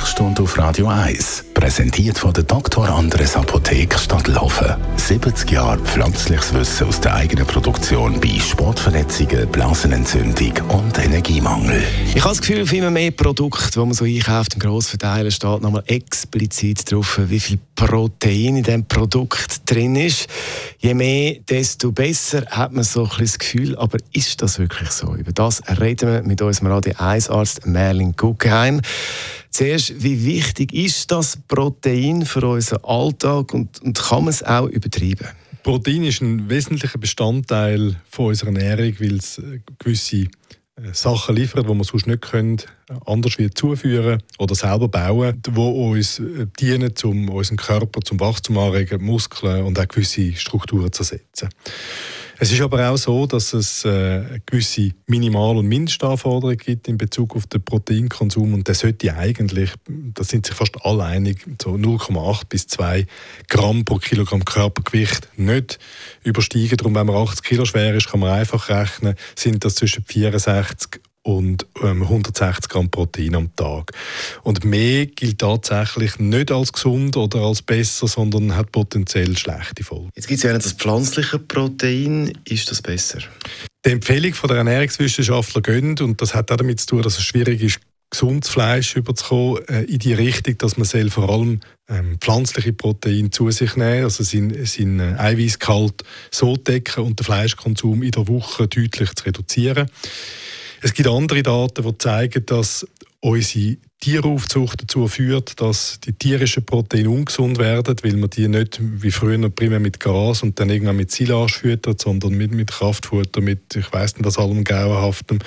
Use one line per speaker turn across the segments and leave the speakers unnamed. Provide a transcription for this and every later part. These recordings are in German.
Sprechstunde auf Radio 1, präsentiert von der Dr. Andres Apotheke Stadtlaufen. 70 Jahre pflanzliches Wissen aus der eigenen Produktion bei Sportverletzungen, Blasenentzündung und Energiemangel.
Ich habe das Gefühl, auf immer mehr Produkte, die man so einkauft, im Grossverteiler steht nochmal explizit drauf, wie viel Protein in diesem Produkt drin ist. Je mehr, desto besser hat man so ein bisschen das Gefühl. Aber ist das wirklich so? Über das reden wir mit unserem Radio 1-Arzt Merlin Guggenheim. Zuerst, wie wichtig ist das Protein für unseren Alltag und, und kann man es auch übertreiben?
Protein ist ein wesentlicher Bestandteil von unserer Ernährung, weil es äh, gewisse äh, Sachen liefert, die wir sonst nicht können, anders wie zuführen oder selber bauen, die uns äh, dienen, um unseren Körper zum Wachstum anregen, Muskeln und auch gewisse Strukturen zu ersetzen. Es ist aber auch so, dass es äh, gewisse Minimal- und Mindestanforderungen gibt in Bezug auf den Proteinkonsum und der sollte eigentlich, da sind sich fast alle einig, so 0,8 bis 2 Gramm pro Kilogramm Körpergewicht nicht übersteigen. Darum, wenn man 80 Kilo schwer ist, kann man einfach rechnen, sind das zwischen 64 und ähm, 160 Gramm Protein am Tag. Und mehr gilt tatsächlich nicht als gesund oder als besser, sondern hat potenziell schlechte Folgen.
Jetzt gibt es ja das pflanzliche Protein. Ist das besser?
Die Empfehlung der Ernährungswissenschaftler geht, und das hat auch damit zu tun, dass es schwierig ist, gesundes Fleisch überzukommen, äh, in die Richtung, dass man vor allem ähm, pflanzliche Proteine zu sich nehmen, also seinen, seinen Eiweißgehalt so decken und den Fleischkonsum in der Woche deutlich zu reduzieren. Es gibt andere Daten, die zeigen, dass unsere Tieraufzucht dazu führt, dass die tierischen Proteine ungesund werden, weil man die nicht wie früher primär mit Gras und dann irgendwann mit Silage füttert, sondern mit, mit Kraftfutter, mit, ich weiß nicht was allem Gauerhaftem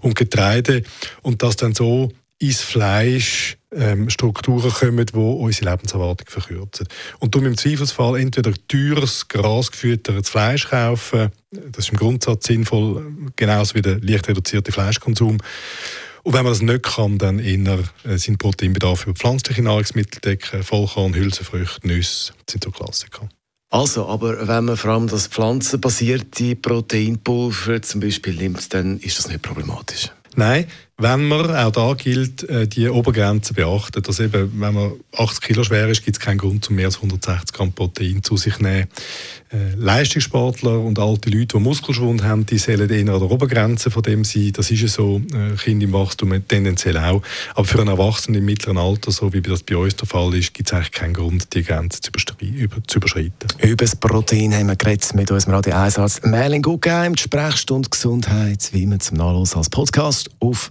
und Getreide. Und dass dann so ins Fleisch ähm, Strukturen kommen, die unsere Lebenserwartung verkürzen. Und darum im Zweifelsfall entweder teures, grasgefüttertes Fleisch kaufen, das ist im Grundsatz sinnvoll, genauso wie der leicht reduzierte Fleischkonsum. Und wenn man das nicht kann, dann eher äh, seinen Proteinbedarf über pflanzliche Nahrungsmittel decken, Vollkorn, Hülsenfrüchte, Nüsse, das sind so Klassiker.
Also, aber wenn man vor allem das pflanzenbasierte Proteinpulver zum Beispiel nimmt, dann ist das nicht problematisch.
Nein, wenn man, auch da gilt, äh, die Obergrenze beachtet. Also eben, wenn man 80 Kilo schwer ist, gibt es keinen Grund, um mehr als 160 Gramm Protein zu sich zu nehmen. Äh, Leistungssportler und alte Leute, die Muskelschwund haben, die sollen eher an der Obergrenze von dem sein. Das ist ja so, äh, Kinder im Wachstum tendenziell auch. Aber für einen Erwachsenen im mittleren Alter, so wie das bei uns der Fall ist, gibt es eigentlich keinen Grund, die Grenze zu, überschreiten.
Über das Protein haben wir geredet mit unserem Radio 1 Arzt Merlin Guggenheim, die Sprechstunde Gesundheit, wie man zum Nachlesen als Podcast auf